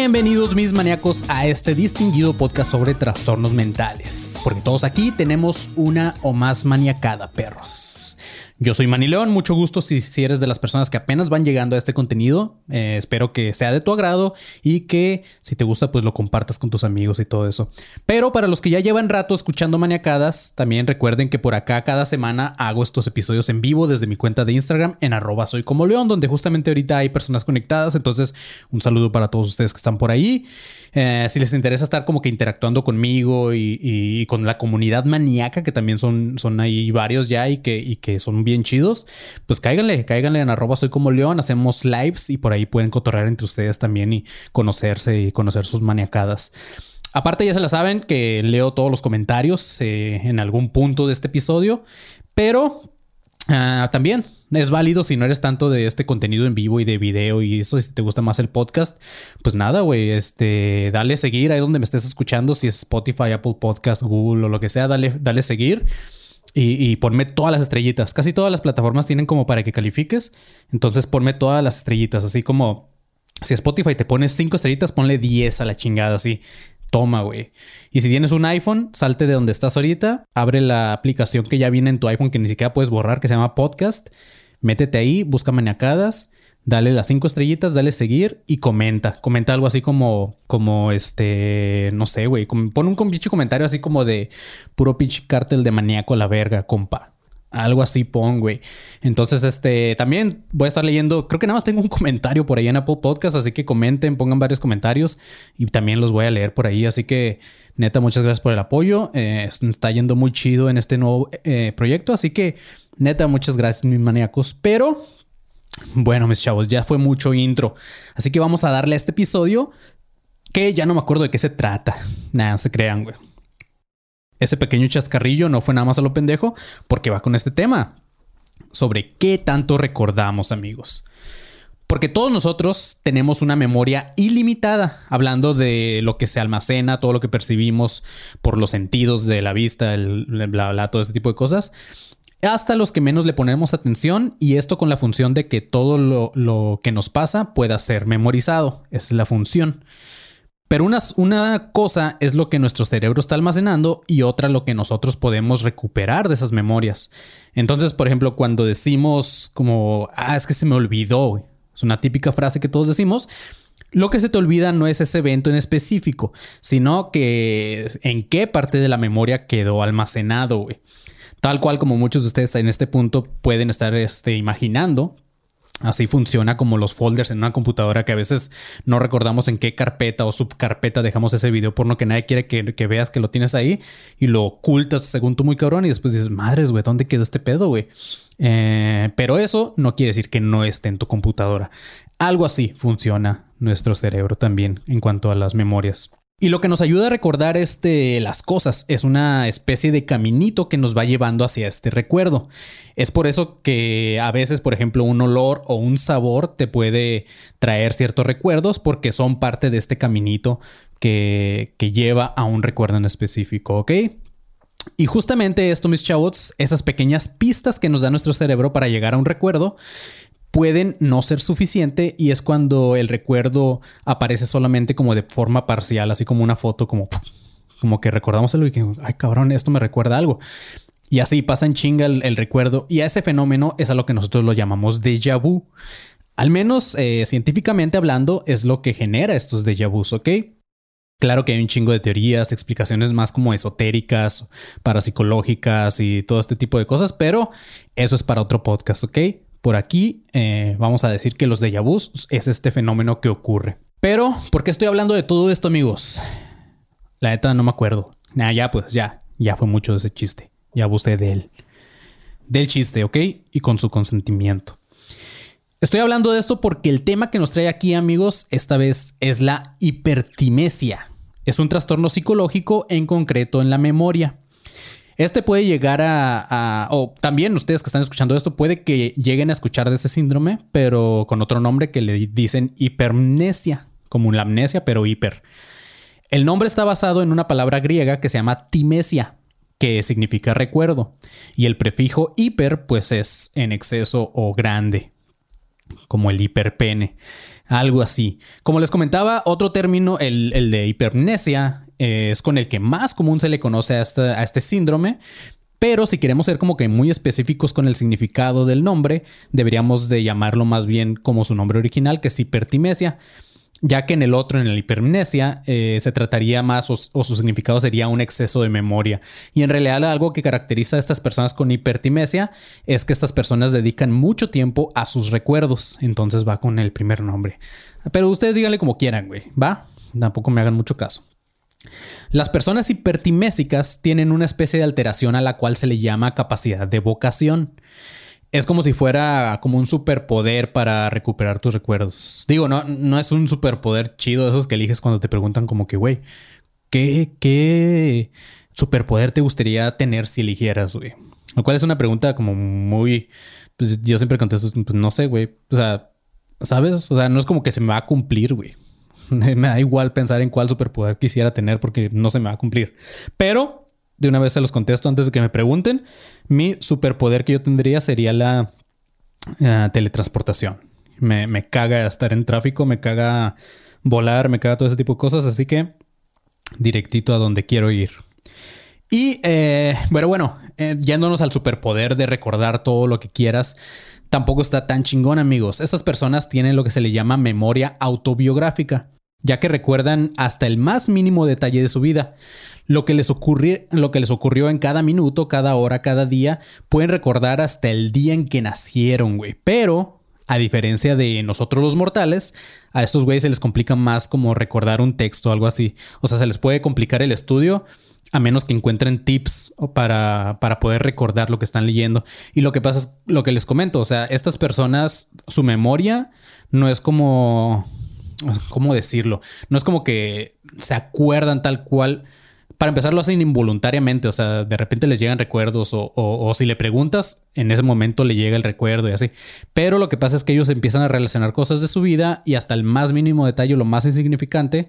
Bienvenidos mis maníacos a este distinguido podcast sobre trastornos mentales, porque todos aquí tenemos una o más maniacada, perros. Yo soy Manny León, mucho gusto si, si eres de las personas que apenas van llegando a este contenido. Eh, espero que sea de tu agrado y que si te gusta pues lo compartas con tus amigos y todo eso. Pero para los que ya llevan rato escuchando maniacadas, también recuerden que por acá cada semana hago estos episodios en vivo desde mi cuenta de Instagram en arroba soy como león, donde justamente ahorita hay personas conectadas. Entonces un saludo para todos ustedes que están por ahí. Eh, si les interesa estar como que interactuando conmigo y, y- con la comunidad maníaca, que también son, son ahí varios ya y que, y que son bien chidos, pues cáiganle, cáiganle en arroba soy como león, hacemos lives y por ahí pueden cotorrear entre ustedes también y conocerse y conocer sus maniacadas. Aparte ya se la saben que leo todos los comentarios eh, en algún punto de este episodio, pero Ah, también es válido si no eres tanto de este contenido en vivo y de video y eso, y si te gusta más el podcast, pues nada, güey, este, dale seguir ahí donde me estés escuchando, si es Spotify, Apple Podcast, Google o lo que sea, dale, dale seguir y, y ponme todas las estrellitas. Casi todas las plataformas tienen como para que califiques, entonces ponme todas las estrellitas, así como si Spotify te pones 5 estrellitas, ponle 10 a la chingada, así. Toma, güey. Y si tienes un iPhone, salte de donde estás ahorita, abre la aplicación que ya viene en tu iPhone que ni siquiera puedes borrar, que se llama Podcast. Métete ahí, busca maniacadas, dale las cinco estrellitas, dale seguir y comenta. Comenta algo así como, como este, no sé, güey. Pon un pinche comentario así como de puro pinche cártel de maníaco a la verga, compa. Algo así pon, güey. Entonces, este, también voy a estar leyendo, creo que nada más tengo un comentario por ahí en Apple Podcast, así que comenten, pongan varios comentarios y también los voy a leer por ahí. Así que, neta, muchas gracias por el apoyo. Eh, está yendo muy chido en este nuevo eh, proyecto, así que, neta, muchas gracias, mis maníacos. Pero, bueno, mis chavos, ya fue mucho intro. Así que vamos a darle a este episodio que ya no me acuerdo de qué se trata. Nada, no se crean, güey. Ese pequeño chascarrillo no fue nada más a lo pendejo, porque va con este tema. Sobre qué tanto recordamos, amigos. Porque todos nosotros tenemos una memoria ilimitada, hablando de lo que se almacena, todo lo que percibimos por los sentidos de la vista, el bla, bla, todo este tipo de cosas, hasta los que menos le ponemos atención, y esto con la función de que todo lo, que nos pasa pueda ser memorizado. Esa es la función. Pero una, cosa es lo que nuestro cerebro está almacenando y otra lo que nosotros podemos recuperar de esas memorias. Entonces, por ejemplo, cuando decimos como, ah, es que se me olvidó, güey", es una típica frase que todos decimos, lo que se te olvida no es ese evento en específico, sino que en qué parte de la memoria quedó almacenado, güey. Tal cual como muchos de ustedes en este punto pueden estar este, imaginando, Así funciona como los folders en una computadora que a veces no recordamos en qué carpeta o subcarpeta dejamos ese video porno que nadie quiere que, que veas que lo tienes ahí y lo ocultas según tú muy cabrón y después dices, madres, güey, ¿dónde quedó este pedo, güey? Eh, pero eso no quiere decir que no esté en tu computadora. Algo así funciona nuestro cerebro también en cuanto a las memorias. Y lo que nos ayuda a recordar este, las cosas es una especie de caminito que nos va llevando hacia este recuerdo. Es por eso que a veces, por ejemplo, un olor o un sabor te puede traer ciertos recuerdos porque son parte de este caminito que, que lleva a un recuerdo en específico, ¿ok? Y justamente esto, mis chavos, esas pequeñas pistas que nos da nuestro cerebro para llegar a un recuerdo, pueden no ser suficiente y es cuando el recuerdo aparece solamente como de forma parcial, así como una foto, como, como que recordamos algo y que, ay cabrón, esto me recuerda algo. Y así pasa en chinga el, recuerdo y a ese fenómeno es a lo que nosotros lo llamamos déjà vu. Al menos eh, científicamente hablando es lo que genera estos déjà vus, ¿ok? Claro que hay un chingo de teorías, explicaciones más como esotéricas, parapsicológicas y todo este tipo de cosas, pero eso es para otro podcast, ¿ok? Por aquí eh, vamos a decir que los déjà vus es este fenómeno que ocurre. Pero, ¿por qué estoy hablando de todo esto, amigos? La neta no me acuerdo. Nah, ya pues, ya. Ya fue mucho ese chiste. Ya abusé de él. Del chiste, ¿ok? Y con su consentimiento. Estoy hablando de esto porque el tema que nos trae aquí, amigos, esta vez es la hipertimesia. Es un trastorno psicológico en concreto en la memoria. Este puede llegar a, o también ustedes que están escuchando esto, puede que lleguen a escuchar de ese síndrome, pero con otro nombre que le dicen hipermnesia, como la amnesia, pero hiper. El nombre está basado en una palabra griega que se llama timesia, que significa recuerdo, y el prefijo hiper, pues es en exceso o grande, como el hiperpene. Algo así. Como les comentaba, otro término, el, de hipermnesia, eh, es con el que más común se le conoce a este, síndrome. Pero si queremos ser como que muy específicos con el significado del nombre, deberíamos de llamarlo más bien como su nombre original, que es hipertimesia ya que en el otro, en la hipermnesia, eh, se trataría más o, su significado sería un exceso de memoria. Y en realidad algo que caracteriza a estas personas con hipertimesia es que estas personas dedican mucho tiempo a sus recuerdos. Entonces va con el primer nombre. Pero ustedes díganle como quieran, güey. ¿Va? Tampoco me hagan mucho caso. Las personas hipertimésicas tienen una especie de alteración a la cual se le llama capacidad de vocación es como si fuera como un superpoder para recuperar tus recuerdos. Digo, no, no es un superpoder chido esos que eliges cuando te preguntan como que, güey, ¿qué, ¿qué superpoder te gustaría tener si eligieras, güey? Lo cual es una pregunta como muy... Pues yo siempre contesto, pues no sé, güey. O sea, ¿sabes? O sea, no es como que se me va a cumplir, güey. me da igual pensar en cuál superpoder quisiera tener porque no se me va a cumplir. Pero de una vez se los contesto antes de que me pregunten. Mi superpoder que yo tendría sería la eh, teletransportación. Me, caga estar en tráfico, me caga volar, me caga todo ese tipo de cosas, así que directito a donde quiero ir. Y, eh, bueno, bueno, eh, yéndonos al superpoder de recordar todo lo que quieras, tampoco está tan chingón, amigos. Estas personas tienen lo que se le llama memoria autobiográfica, ya que recuerdan hasta el más mínimo detalle de su vida lo que, les lo que les ocurrió en cada minuto, cada hora, cada día, pueden recordar hasta el día en que nacieron, güey. Pero, a diferencia de nosotros los mortales, a estos güeyes se les complica más como recordar un texto o algo así. O sea, se les puede complicar el estudio a menos que encuentren tips para, para poder recordar lo que están leyendo. Y lo que pasa es lo que les comento, o sea, estas personas, su memoria no es como, ¿cómo decirlo? No es como que se acuerdan tal cual para empezar lo hacen involuntariamente, o sea, de repente les llegan recuerdos o, si le preguntas, en ese momento le llega el recuerdo y así. Pero lo que pasa es que ellos empiezan a relacionar cosas de su vida y hasta el más mínimo detalle, lo más insignificante,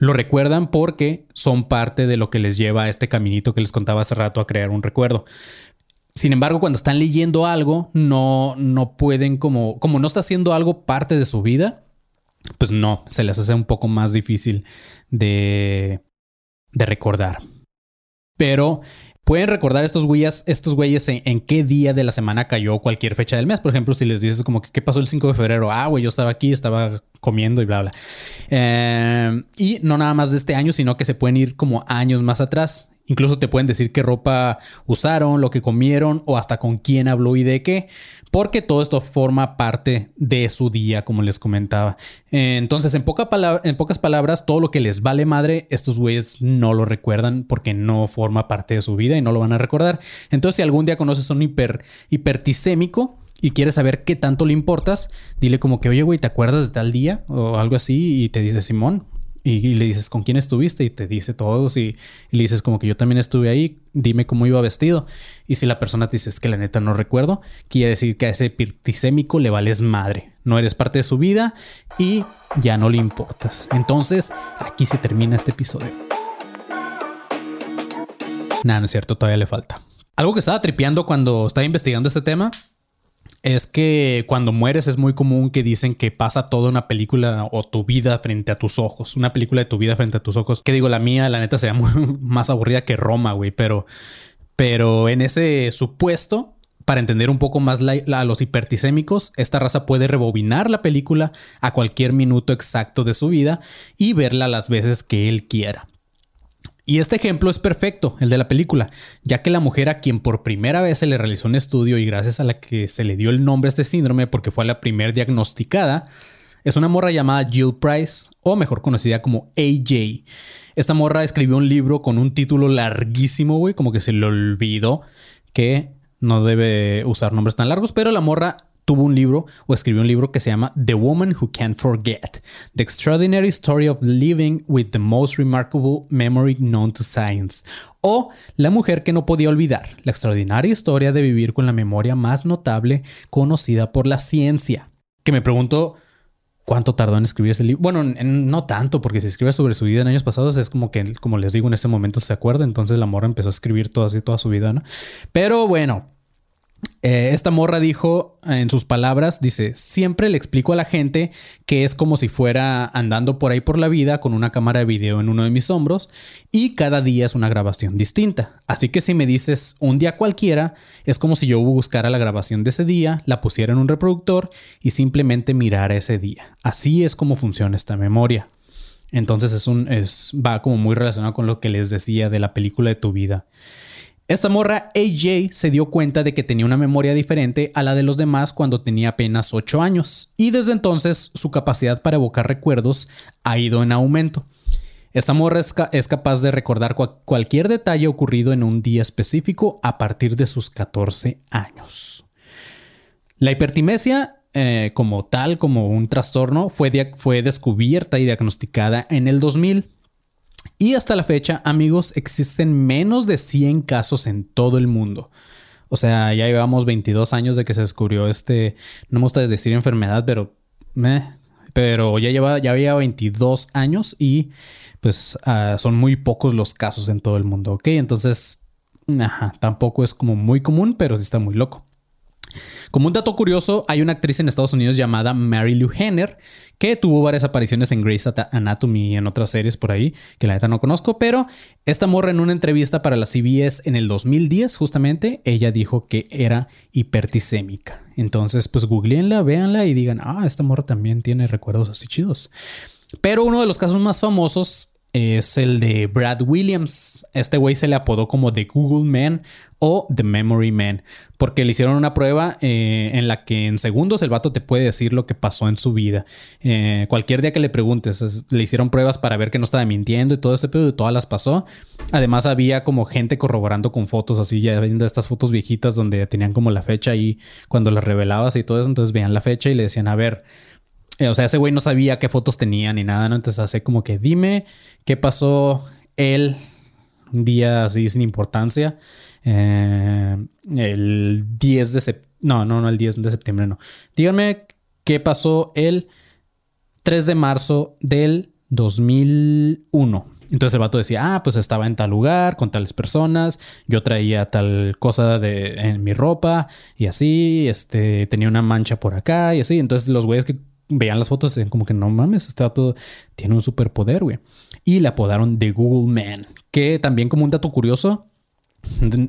lo recuerdan porque son parte de lo que les lleva a este caminito que les contaba hace rato a crear un recuerdo. Sin embargo, cuando están leyendo algo, no, no pueden como, como no está haciendo algo parte de su vida, pues no, se les hace un poco más difícil de, de recordar. Pero pueden recordar estos güeyes, estos güeyes en, qué día de la semana cayó cualquier fecha del mes. Por ejemplo, si les dices como que qué pasó el 5 de febrero, ah, güey, yo estaba aquí, estaba comiendo y bla, bla. Eh, y no nada más de este año, sino que se pueden ir como años más atrás. Incluso te pueden decir qué ropa usaron, lo que comieron o hasta con quién habló y de qué porque todo esto forma parte de su día, como les comentaba. Entonces, en, en pocas palabras, todo lo que les vale madre, estos güeyes no lo recuerdan porque no forma parte de su vida y no lo van a recordar. Entonces, si algún día conoces a un hiper, hipertisémico, y quieres saber qué tanto le importas, dile como que, oye, güey, ¿te acuerdas de tal día? O algo así, y te dice Simón. Y, le dices, ¿con quién estuviste? Y te dice todos. Y, le dices, como que yo también estuve ahí, dime cómo iba vestido. Y si la persona te dice, es que la neta no recuerdo, quiere decir que a ese pirtisémico le vales madre. No eres parte de su vida y ya no le importas. Entonces, aquí se termina este episodio. Nada, no es cierto, todavía le falta. Algo que estaba tripeando cuando estaba investigando este tema es que cuando mueres es muy común que dicen que pasa toda una película o tu vida frente a tus ojos. Una película de tu vida frente a tus ojos. Que digo, la mía, la neta, sería más aburrida que Roma, güey. Pero, pero en ese supuesto Para entender un poco más a los hipertisémicos, esta raza puede rebobinar la película a cualquier minuto exacto de su vida y verla las veces que él quiera. Y este ejemplo es perfecto, el de la película, ya que la mujer a quien por primera vez se le realizó un estudio y gracias a la que se le dio el nombre a este síndrome porque fue la primera diagnosticada, es una morra llamada Jill Price, o mejor conocida como AJ. Esta morra escribió un libro con un título larguísimo, güey, como que se le olvidó que no debe usar nombres tan largos, pero la morra tuvo un libro o escribió un libro que se llama The Woman Who Can't Forget, The Extraordinary Story of Living with the Most Remarkable Memory Known to Science, o La mujer que no podía olvidar, la extraordinaria historia de vivir con la memoria más notable conocida por la ciencia. Que me pregunto, ¿Cuánto tardó en escribir ese libro? Bueno, no tanto, porque si escribe sobre su vida en años pasados es como que, como les digo, en ese momento se acuerda. Entonces la morra empezó a escribir todo así, toda su vida, ¿no? Pero bueno, eh, esta morra dijo en sus palabras, dice, siempre le explico a la gente que es como si fuera andando por ahí por la vida con una cámara de video en uno de mis hombros y cada día es una grabación distinta. Así que si me dices un día cualquiera, es como si yo buscara la grabación de ese día, la pusiera en un reproductor y simplemente mirara ese día. Así es como funciona esta memoria. Entonces es un, es, va como muy relacionado con lo que les decía de la película de tu vida. Esta morra AJ se dio cuenta de que tenía una memoria diferente a la de los demás cuando tenía apenas 8 años y desde entonces su capacidad para evocar recuerdos ha ido en aumento. Esta morra es, capaz de recordar cualquier detalle ocurrido en un día específico a partir de sus 14 años. La hipertimesia eh, como tal, como un trastorno, fue, fue descubierta y diagnosticada en el 2000 y hasta la fecha, amigos, existen menos de 100 casos en todo el mundo. O sea, ya llevamos 22 años de que se descubrió este, no me gusta decir enfermedad, pero, pero ya lleva, ya había 22 años y pues ah, son muy pocos los casos en todo el mundo, ¿ok? Entonces, ajá, tampoco es como muy común, pero sí está muy loco. Como un dato curioso, hay una actriz en Estados Unidos llamada Mary Lou Henner que tuvo varias apariciones en Grey's Anatomy y en otras series por ahí, que la neta no conozco, pero esta morra en una entrevista para la CBS en el 2010, justamente, ella dijo que era hipertisémica. Entonces, pues googleenla, véanla y digan, ah, esta morra también tiene recuerdos así chidos. Pero uno de los casos más famosos es el de Brad Williams. Este güey se le apodó como The Google Man o The Memory Man, porque le hicieron una prueba eh, en la que en segundos el vato te puede decir lo que pasó en su vida. Eh, cualquier día que le preguntes, le hicieron pruebas para ver que no estaba mintiendo y todo este pedo, y todas las pasó. Además, había como gente corroborando con fotos así, ya viendo estas fotos viejitas donde tenían como la fecha ahí cuando las revelabas y todo eso. Entonces veían la fecha y le decían, a ver, eh, o sea, ese güey no sabía qué fotos tenía ni nada, ¿no? Entonces hace como que dime qué pasó él día así sin importancia. Eh, el 10 de septiembre. No, no, no, el 10 de septiembre, no. Díganme qué pasó el 3 de marzo del 2001. Entonces el vato decía, ah, pues estaba en tal lugar con tales personas, yo traía tal cosa de, en mi ropa y así, este, tenía una mancha por acá y así. Entonces los güeyes que veían las fotos y como que no mames, este vato tiene un superpoder, güey. Y le apodaron The Google Man, que también como un dato curioso,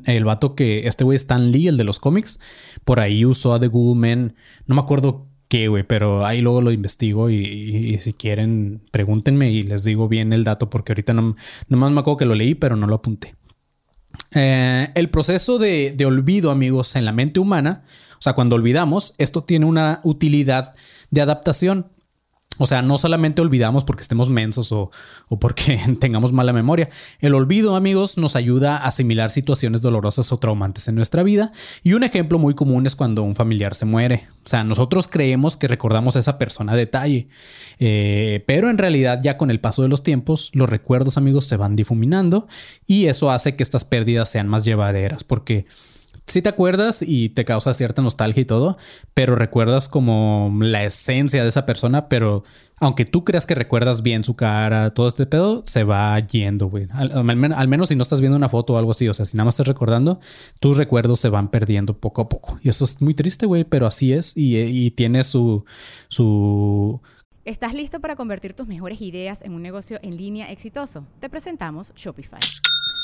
el vato que este güey Stan Lee, el de los cómics, por ahí usó a The Google Man, no me acuerdo qué, güey, pero ahí luego lo investigo y, si quieren pregúntenme y les digo bien el dato porque ahorita no, más me acuerdo que lo leí, pero no lo apunté. Eh, el proceso de, de olvido, amigos, en la mente humana, o sea, cuando olvidamos, esto tiene una utilidad de adaptación. O sea, no solamente olvidamos porque estemos mensos o, porque tengamos mala memoria. El olvido, amigos, nos ayuda a asimilar situaciones dolorosas o traumantes en nuestra vida. Y un ejemplo muy común es cuando un familiar se muere. O sea, nosotros creemos que recordamos a esa persona a detalle. Eh, pero en realidad ya con el paso de los tiempos, los recuerdos, amigos, se van difuminando. Y eso hace que estas pérdidas sean más llevaderas. Porque sí te acuerdas y te causa cierta nostalgia y todo, pero recuerdas como la esencia de esa persona, pero aunque tú creas que recuerdas bien su cara, todo este pedo, se va yendo, güey. Al, menos si no estás viendo una foto o algo así, o sea, si nada más estás recordando, tus recuerdos se van perdiendo poco a poco. Y eso es muy triste, güey, pero así es y, y tiene su, su... ¿Estás listo para convertir tus mejores ideas en un negocio en línea exitoso? Te presentamos Shopify.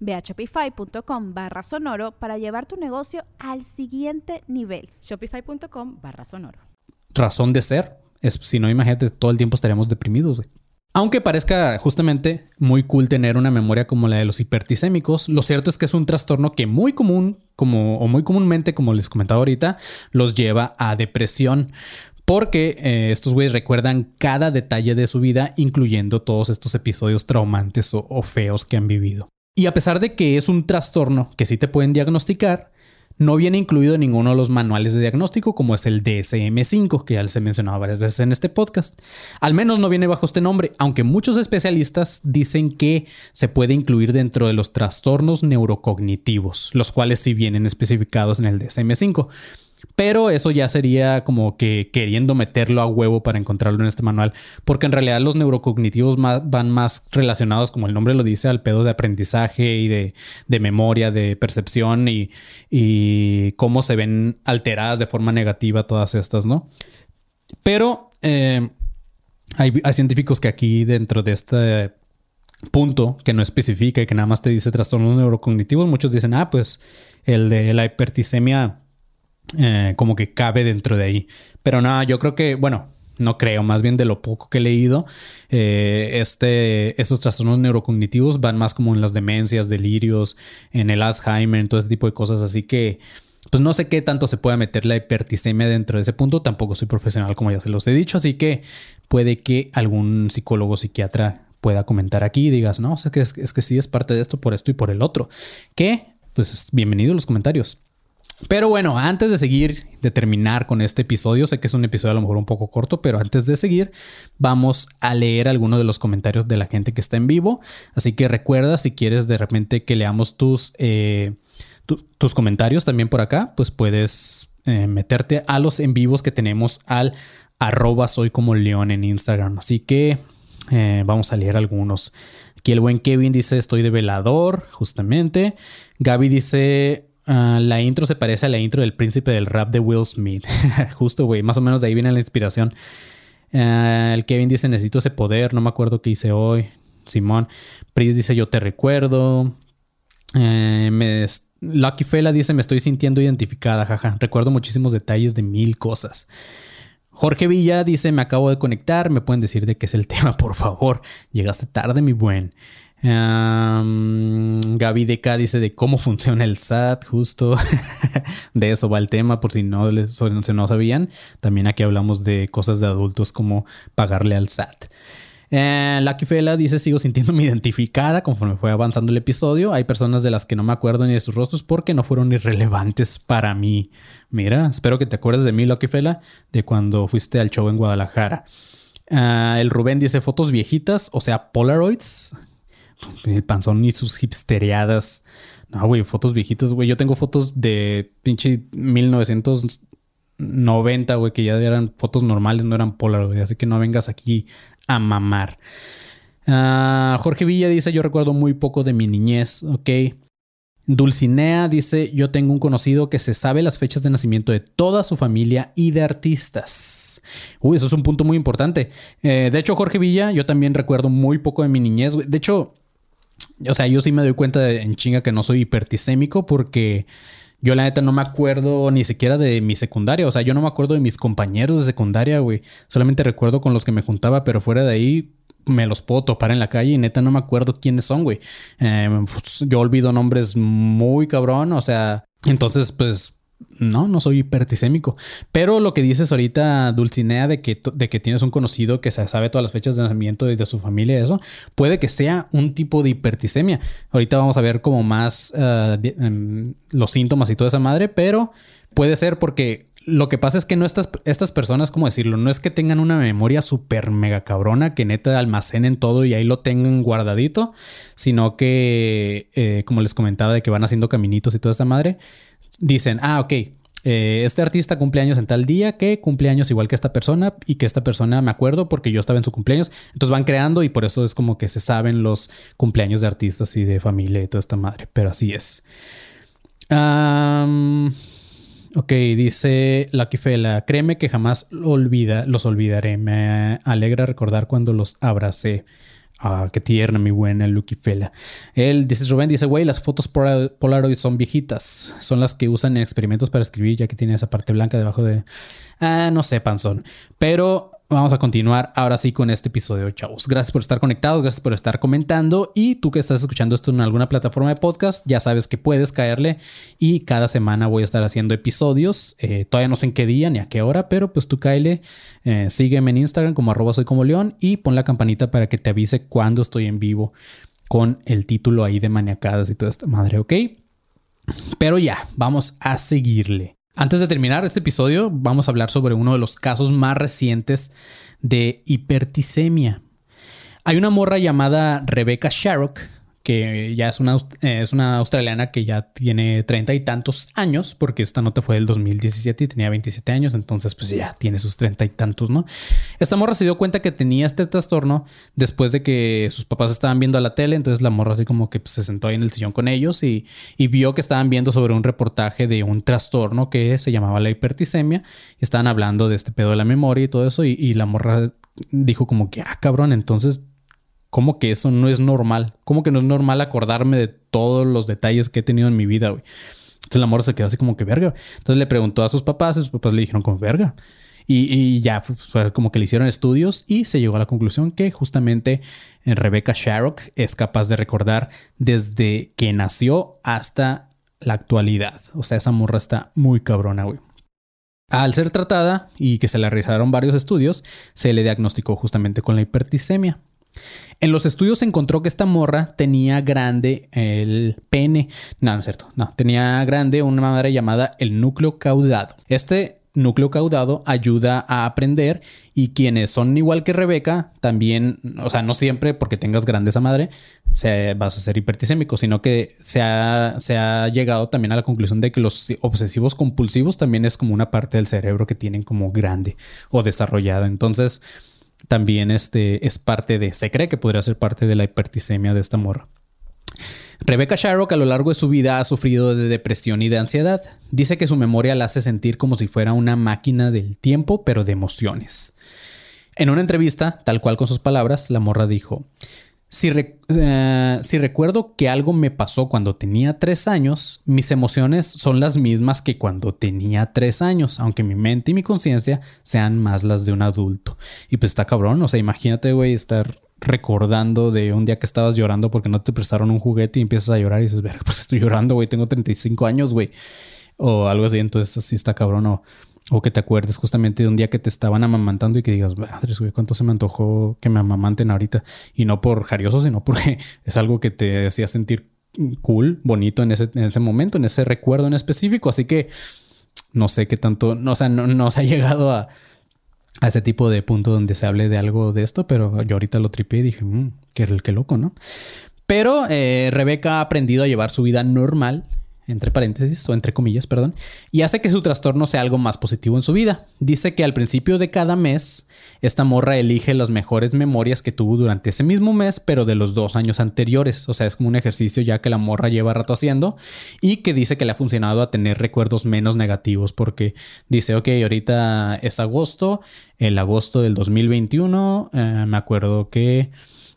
Ve a shopify.com barra sonoro para llevar tu negocio al siguiente nivel. Shopify.com barra sonoro. Razón de ser. Es, si no, imagínate, todo el tiempo estaríamos deprimidos. Aunque parezca justamente muy cool tener una memoria como la de los hipertisémicos, lo cierto es que es un trastorno que muy común, como, o muy comúnmente, como les comentaba ahorita, los lleva a depresión. Porque eh, estos güeyes recuerdan cada detalle de su vida, incluyendo todos estos episodios traumantes o feos que han vivido. Y a pesar de que es un trastorno que sí te pueden diagnosticar, no viene incluido en ninguno de los manuales de diagnóstico como es el DSM5, que ya les he mencionado varias veces en este podcast. Al menos no viene bajo este nombre, aunque muchos especialistas dicen que se puede incluir dentro de los trastornos neurocognitivos, los cuales sí vienen especificados en el DSM5. Pero eso ya sería como que queriendo meterlo a huevo para encontrarlo en este manual, porque en realidad los neurocognitivos van más relacionados, como el nombre lo dice, al pedo de aprendizaje y de, memoria, de percepción y, cómo se ven alteradas de forma negativa todas estas, ¿no? Pero eh, hay, hay científicos que aquí dentro de este punto que no especifica y que nada más te dice trastornos neurocognitivos, muchos dicen, ah, pues el de la hipertisemia eh, como que cabe dentro de ahí. Pero nada, yo creo que, bueno, no creo, más bien de lo poco que he leído, eh, este, esos trastornos neurocognitivos van más como en las demencias, delirios, en el Alzheimer, en todo ese tipo de cosas. Así que, pues no sé qué tanto se puede meter la hipertisemia dentro de ese punto. Tampoco soy profesional, como ya se los he dicho. Así que puede que algún psicólogo psiquiatra pueda comentar aquí y digas, no, o sea, que es, es que sí es parte de esto por esto y por el otro. Que, pues bienvenido a los comentarios. Pero bueno, antes de seguir, de terminar con este episodio, sé que es un episodio a lo mejor un poco corto, pero antes de seguir, vamos a leer algunos de los comentarios de la gente que está en vivo. Así que recuerda, si quieres de repente que leamos tus, eh, tus comentarios también por acá, pues puedes eh, meterte a los en vivos que tenemos al arroba soy como león en Instagram. Así que eh, vamos a leer algunos. Aquí el buen Kevin dice estoy de velador, justamente. Gaby dice Ah, la intro se parece a la intro del príncipe del rap de Will Smith. Justo, güey. Más o menos de ahí viene la inspiración. Ah, el Kevin dice, necesito ese poder. No me acuerdo qué hice hoy. Simón. Pris dice, yo te recuerdo. Eh, Lucky Fela dice, me estoy sintiendo identificada. Jaja. Recuerdo muchísimos detalles de mil cosas. Jorge Villa dice, me acabo de conectar. ¿Me pueden decir de qué es el tema, por favor? Llegaste tarde, mi buen. Um, Gaby DK dice de cómo funciona el SAT, justo de eso va el tema, por si no, les, no sabían. También aquí hablamos de cosas de adultos como pagarle al SAT. Eh, Lucky Fela dice: Sigo sintiéndome identificada conforme fue avanzando el episodio. Hay personas de las que no me acuerdo ni de sus rostros porque no fueron irrelevantes para mí. Mira, espero que te acuerdes de mí, Lucky Fela, de cuando fuiste al show en Guadalajara. Ah, el Rubén dice fotos viejitas, o sea, Polaroids el panzón y sus hipstereadas. No, güey, fotos viejitas, güey. Yo tengo fotos de pinche 1990, güey, que ya eran fotos normales, no eran Polaroid. Así que no vengas aquí a mamar. Ah, Jorge Villa dice: Yo recuerdo muy poco de mi niñez, ok. Dulcinea dice: Yo tengo un conocido que se sabe las fechas de nacimiento de toda su familia y de artistas. Uy, eso es un punto muy importante. Eh, de hecho, Jorge Villa, yo también recuerdo muy poco de mi niñez. De hecho, o sea, yo sí me doy cuenta en chinga que no soy hipertisémico porque yo la neta no me acuerdo ni siquiera de mi secundaria. O sea, yo no me acuerdo de mis compañeros de secundaria, güey. Solamente recuerdo con los que me juntaba, pero fuera de ahí me los puedo topar en la calle y neta no me acuerdo quiénes son, güey. Em, pues, yo olvido nombres muy cabrón, o sea, entonces pues no, no soy hipertisémico. Pero lo que dices ahorita, Dulcinea, de que, de que tienes un conocido que sabe todas las fechas de nacimiento y de su familia, eso, puede que sea un tipo de hipertisemia. Ahorita vamos a ver como más uh, um, los síntomas y toda esa madre, pero puede ser porque lo que pasa es que no estas, estas personas, ¿cómo decirlo? No es que tengan una memoria súper mega cabrona, que neta almacenen todo y ahí lo tengan guardadito, sino que, eh, como les comentaba, de que van haciendo caminitos y toda esta madre, dicen, ah, ok, eh, este artista cumple años en tal día, que cumple años igual que esta persona y que esta persona me acuerdo porque yo estaba en su cumpleaños. Entonces van creando y por eso es como que se saben los cumpleaños de artistas y de familia y toda esta madre, pero así es. Ok, dice Lucky Fela, créeme que jamás olvida, los olvidaré. Me alegra recordar cuando los abracé. Ah, qué tierna, mi buena Lucky Fela. Él dice, Rubén, dice, güey, las fotos Polaroid son viejitas. Son las que usan en experimentos para escribir, ya que tiene esa parte blanca debajo de... Ah, no sé, panzón. Pero Vamos a continuar ahora sí con este episodio, chavos. Gracias por estar conectados, gracias por estar comentando y tú que estás escuchando esto en alguna plataforma de podcast, ya sabes que puedes caerle y cada semana voy a estar haciendo episodios. Eh, todavía no sé en qué día ni a qué hora, pero pues tú caele, eh, sígueme en Instagram como arroba soy como león y pon la campanita para que te avise cuando estoy en vivo con el título ahí de maniacadas y toda esta madre, ¿ok? Pero ya, vamos a seguirle. Antes de terminar este episodio, vamos a hablar sobre uno de los casos más recientes de hipertisemia. Hay una morra llamada Rebecca Sharrock que ya es una, es una australiana que ya tiene treinta y tantos años, porque esta nota fue del 2017 y tenía 27 años, entonces pues ya tiene sus treinta y tantos, ¿no? Esta morra se dio cuenta que tenía este trastorno después de que sus papás estaban viendo la tele, entonces la morra así como que pues, se sentó ahí en el sillón con ellos y, y vio que estaban viendo sobre un reportaje de un trastorno que se llamaba la hipertisemia, estaban hablando de este pedo de la memoria y todo eso, y, y la morra dijo como que, ah, cabrón, entonces ¿Cómo que eso no es normal? ¿Cómo que no es normal acordarme de todos los detalles que he tenido en mi vida, güey? Entonces la morra se quedó así como que verga. Entonces le preguntó a sus papás y sus papás le dijeron como verga. Y, ya fue como que le hicieron estudios y se llegó a la conclusión que justamente eh, Rebecca Sharrock es capaz de recordar desde que nació hasta la actualidad. O sea, esa morra está muy cabrona, güey. Al ser tratada y que se le realizaron varios estudios, se le diagnosticó justamente con la hipertisemia. En los estudios se encontró que esta morra tenía grande el pene. No, no es cierto. No, tenía grande una madre llamada el núcleo caudado. Este núcleo caudado ayuda a aprender y quienes son igual que Rebeca también, o sea, no siempre porque tengas grande esa madre se, vas a ser hipertisémico, sino que se ha, se ha llegado también a la conclusión de que los obsesivos compulsivos también es como una parte del cerebro que tienen como grande o desarrollada. Entonces, también este, es parte de, se cree que podría ser parte de la hipertisemia de esta morra. Rebecca Sharrock a lo largo de su vida ha sufrido de depresión y de ansiedad. Dice que su memoria la hace sentir como si fuera una máquina del tiempo, pero de emociones. En una entrevista, tal cual con sus palabras, la morra dijo, eh, si, recuerdo que algo me pasó cuando tenía tres años, mis emociones son las mismas que cuando tenía tres años, aunque mi mente y mi conciencia sean más las de un adulto. Y pues está cabrón, o sea, imagínate, güey, estar recordando de un día que estabas llorando porque no te prestaron un juguete y empiezas a llorar y dices, verga, pues estoy llorando, güey, tengo 35 años, güey. O algo así, entonces así está cabrón. O o que te acuerdes justamente de un día que te estaban amamantando y que digas, madres, güey, cuánto se me antojó que me amamanten ahorita. Y no por jarioso, sino porque es algo que te hacía sentir cool, bonito en ese, en ese momento, en ese recuerdo en específico. Así que no sé qué tanto, no, o sea, no, se ha llegado a, a, ese tipo de punto donde se hable de algo de esto, pero yo ahorita lo tripé y dije, qué, qué loco, ¿no? Pero eh, Rebeca ha aprendido a llevar su vida normal entre paréntesis o entre comillas, perdón, y hace que su trastorno sea algo más positivo en su vida. Dice que al principio de cada mes, esta morra elige las mejores memorias que tuvo durante ese mismo mes, pero de los dos años anteriores. O sea, es como un ejercicio ya que la morra lleva rato haciendo y que dice que le ha funcionado a tener recuerdos menos negativos porque dice, ok, ahorita es agosto, el agosto del 2021, eh, me acuerdo que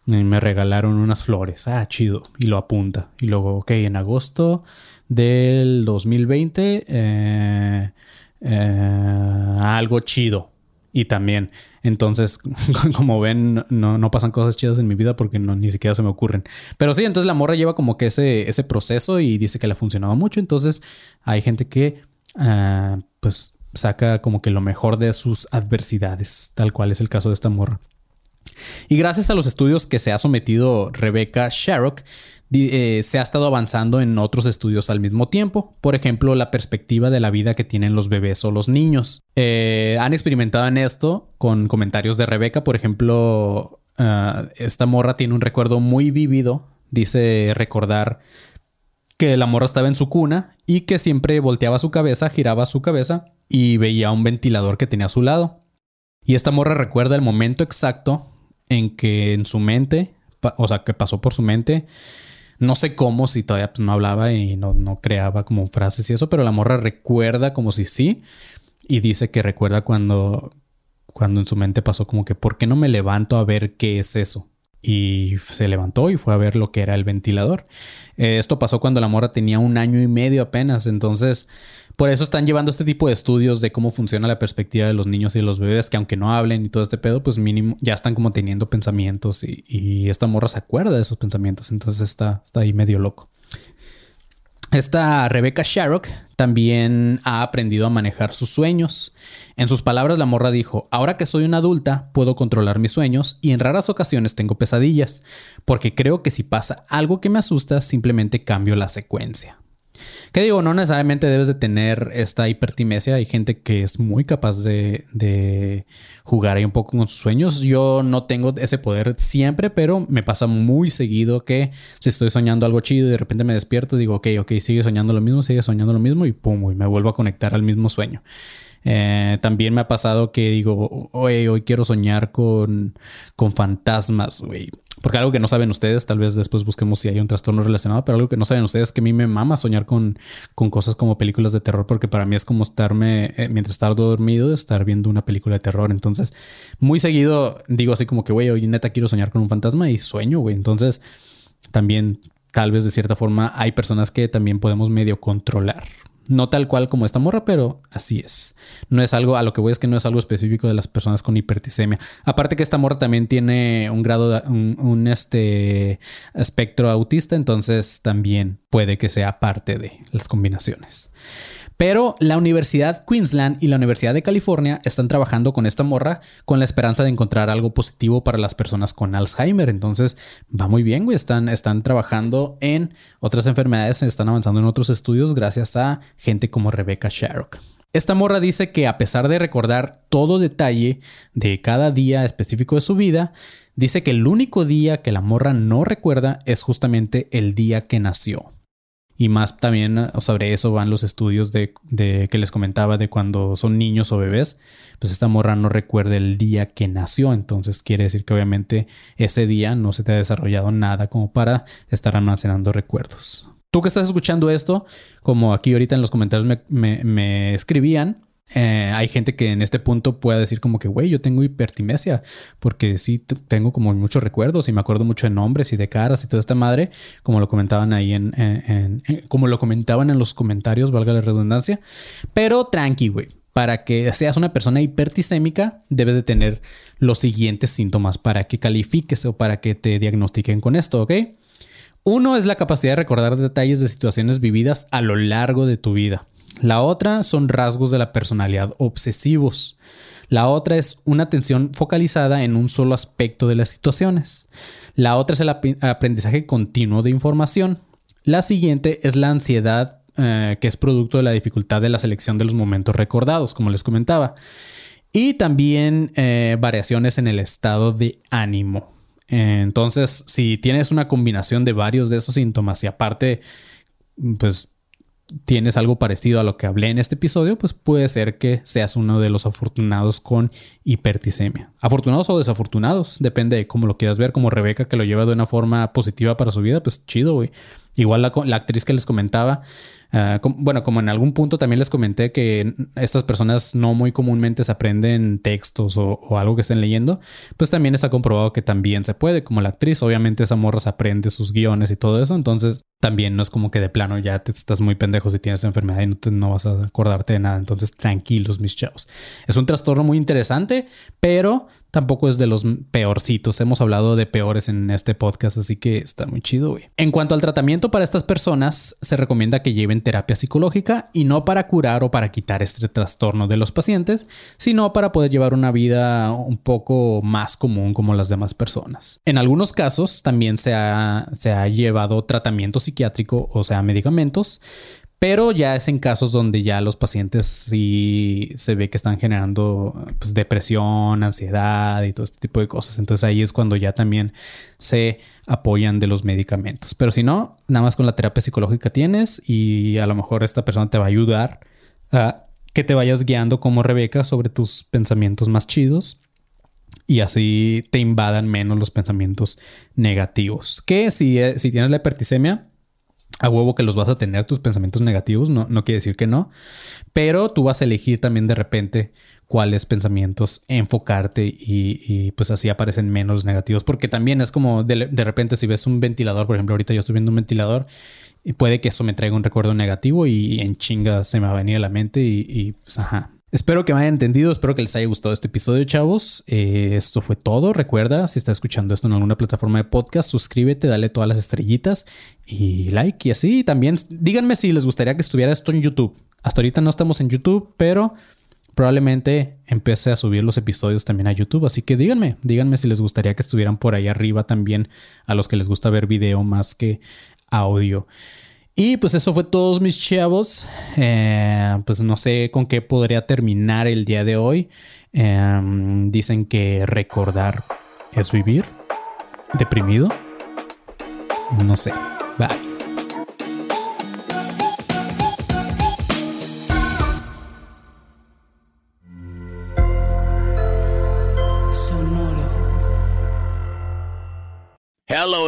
me regalaron unas flores. Ah, chido. Y lo apunta. Y luego, ok, en agosto del 2020, eh, eh, algo chido. Y también, entonces, como ven, no, pasan cosas chidas en mi vida porque no, ni siquiera se me ocurren. Pero sí, entonces la morra lleva como que ese, ese proceso y dice que le ha funcionado mucho. Entonces, hay gente que ah, pues saca como que lo mejor de sus adversidades, tal cual es el caso de esta morra. Y gracias a los estudios que se ha sometido Rebecca Sharrock, eh, se ha estado avanzando en otros estudios al mismo tiempo. Por ejemplo, la perspectiva de la vida que tienen los bebés o los niños. Eh, han experimentado en esto con comentarios de Rebecca. Por ejemplo, ah, esta morra tiene un recuerdo muy vívido. Dice recordar que la morra estaba en su cuna y que siempre volteaba su cabeza, giraba su cabeza y veía un ventilador que tenía a su lado. Y esta morra recuerda el momento exacto en que en su mente, o sea, que pasó por su mente, no sé cómo, si todavía pues, no hablaba y no, no creaba como frases y eso, pero la morra recuerda como si sí. Y dice que recuerda cuando, cuando en su mente pasó como que, ¿por qué no me levanto a ver qué es eso? Y se levantó y fue a ver lo que era el ventilador. Eh, esto pasó cuando la morra tenía un año y medio apenas. Entonces, por eso están llevando este tipo de estudios de cómo funciona la perspectiva de los niños y de los bebés, que aunque no hablen y todo este pedo, pues mínimo ya están como teniendo pensamientos y, esta morra se acuerda de esos pensamientos, entonces está, está ahí medio loco. Esta Rebecca Sharrock también ha aprendido a manejar sus sueños. En sus palabras, la morra dijo, ahora que soy una adulta, puedo controlar mis sueños y en raras ocasiones tengo pesadillas, porque creo que si pasa algo que me asusta, simplemente cambio la secuencia. Que digo, no necesariamente debes de tener esta hipertimesia. Hay gente que es muy capaz de, jugar ahí un poco con sus sueños. Yo no tengo ese poder siempre, pero me pasa muy seguido que si estoy soñando algo chido y de repente me despierto, digo, ok, ok, sigue soñando lo mismo, sigue soñando lo mismo y pum, y me vuelvo a conectar al mismo sueño. Eh, también me ha pasado que digo, hoy quiero soñar con, con fantasmas, güey. Porque algo que no saben ustedes, tal vez después busquemos si hay un trastorno relacionado, pero algo que no saben ustedes es que a mí me mama soñar con, con cosas como películas de terror, porque para mí es como estarme, eh, mientras estar dormido, estar viendo una película de terror. Entonces, muy seguido digo así como que, güey, hoy neta quiero soñar con un fantasma y sueño, güey. Entonces, también tal vez de cierta forma hay personas que también podemos medio controlar. No tal cual como esta morra, pero así es. No es algo, a lo que voy es que no es algo específico de las personas con hipertisemia. Aparte que esta morra también tiene un grado, un, este espectro autista, entonces también puede que sea parte de las combinaciones. Pero la Universidad Queensland y la Universidad de California están trabajando con esta morra con la esperanza de encontrar algo positivo para las personas con Alzheimer. Entonces va muy bien, güey. Están, están trabajando en otras enfermedades, están avanzando en otros estudios gracias a gente como Rebecca Sharrock. Esta morra dice que a pesar de recordar todo detalle de cada día específico de su vida, dice que el único día que la morra no recuerda es justamente el día que nació. Y más también eh, sobre eso van los estudios de, que les comentaba de cuando son niños o bebés. Pues esta morra no recuerda el día que nació. Entonces quiere decir que obviamente ese día no se te ha desarrollado nada como para estar almacenando recuerdos. Tú que estás escuchando esto, como aquí ahorita en los comentarios me escribían, eh, hay gente que en este punto pueda decir como que, güey, yo tengo hipertimesia, porque sí tengo como muchos recuerdos y me acuerdo mucho de nombres y de caras y toda esta madre, como lo comentaban ahí en, como lo comentaban en los comentarios, valga la redundancia. Pero tranqui, güey. Para que seas una persona hipertisémica, debes de tener los siguientes síntomas para que califiques o para que te diagnostiquen con esto, ¿ok? Uno es la capacidad de recordar detalles de situaciones vividas a lo largo de tu vida. La otra son rasgos de la personalidad obsesivos. La otra es una atención focalizada en un solo aspecto de las situaciones. La otra es el aprendizaje continuo de información. La siguiente es la ansiedad, eh, que es producto de la dificultad de la selección de los momentos recordados, como les comentaba. Y también eh, variaciones en el estado de ánimo. Entonces, si tienes una combinación de varios de esos síntomas y aparte, pues tienes algo parecido a lo que hablé en este episodio, pues puede ser que seas uno de los afortunados con hipertisemia. Afortunados o desafortunados, depende de cómo lo quieras ver, como Rebeca que lo lleva de una forma positiva para su vida, pues chido, güey. Igual la actriz que les comentaba, Ah, bueno, como en algún punto también les comenté que estas personas no muy comúnmente se aprenden textos o, algo que estén leyendo, pues también está comprobado que también se puede, como la actriz, obviamente esa morra se aprende sus guiones y todo eso, entonces también no es como que de plano ya te estás muy pendejo si tienes enfermedad y no, no vas a acordarte de nada, entonces tranquilos mis chavos. Es un trastorno muy interesante, pero tampoco es de los peorcitos. Hemos hablado de peores en este podcast, así que está muy chido, güey. En cuanto al tratamiento para estas personas, se recomienda que lleven terapia psicológica y no para curar o para quitar este trastorno de los pacientes, sino para poder llevar una vida un poco más común como las demás personas. En algunos casos también se ha, se ha llevado tratamiento psiquiátrico, o sea, medicamentos, pero ya es en casos donde ya los pacientes sí se ve que están generando pues, depresión, ansiedad y todo este tipo de cosas. Entonces ahí es cuando ya también se apoyan de los medicamentos. Pero si no, nada más con la terapia psicológica tienes y a lo mejor esta persona te va a ayudar a que te vayas guiando como Rebeca sobre tus pensamientos más chidos y así te invadan menos los pensamientos negativos. Que si, eh, tienes la hipertisemia, a huevo que los vas a tener tus pensamientos negativos, no, no quiere decir que no, pero tú vas a elegir también de repente cuáles pensamientos enfocarte y, pues así aparecen menos negativos, porque también es como de, repente si ves un ventilador, por ejemplo, ahorita yo estoy viendo un ventilador y puede que eso me traiga un recuerdo negativo y, en chinga se me va a venir a la mente y, y pues ajá, Espero que me hayan entendido, espero que les haya gustado este episodio, chavos. Eh, esto fue todo. Recuerda, si estás escuchando esto en alguna plataforma de podcast, suscríbete, dale todas las estrellitas y like y así. También díganme si les gustaría que estuviera esto en YouTube. Hasta ahorita no estamos en YouTube, pero probablemente empiece a subir los episodios también a YouTube. Así que díganme, díganme si les gustaría que estuvieran por ahí arriba también a los que les gusta ver video más que audio. Y pues eso fue todos mis chavos. Eh, pues no sé con qué podría terminar el día de hoy. Em, dicen que recordar es vivir. Deprimido. No sé. Bye.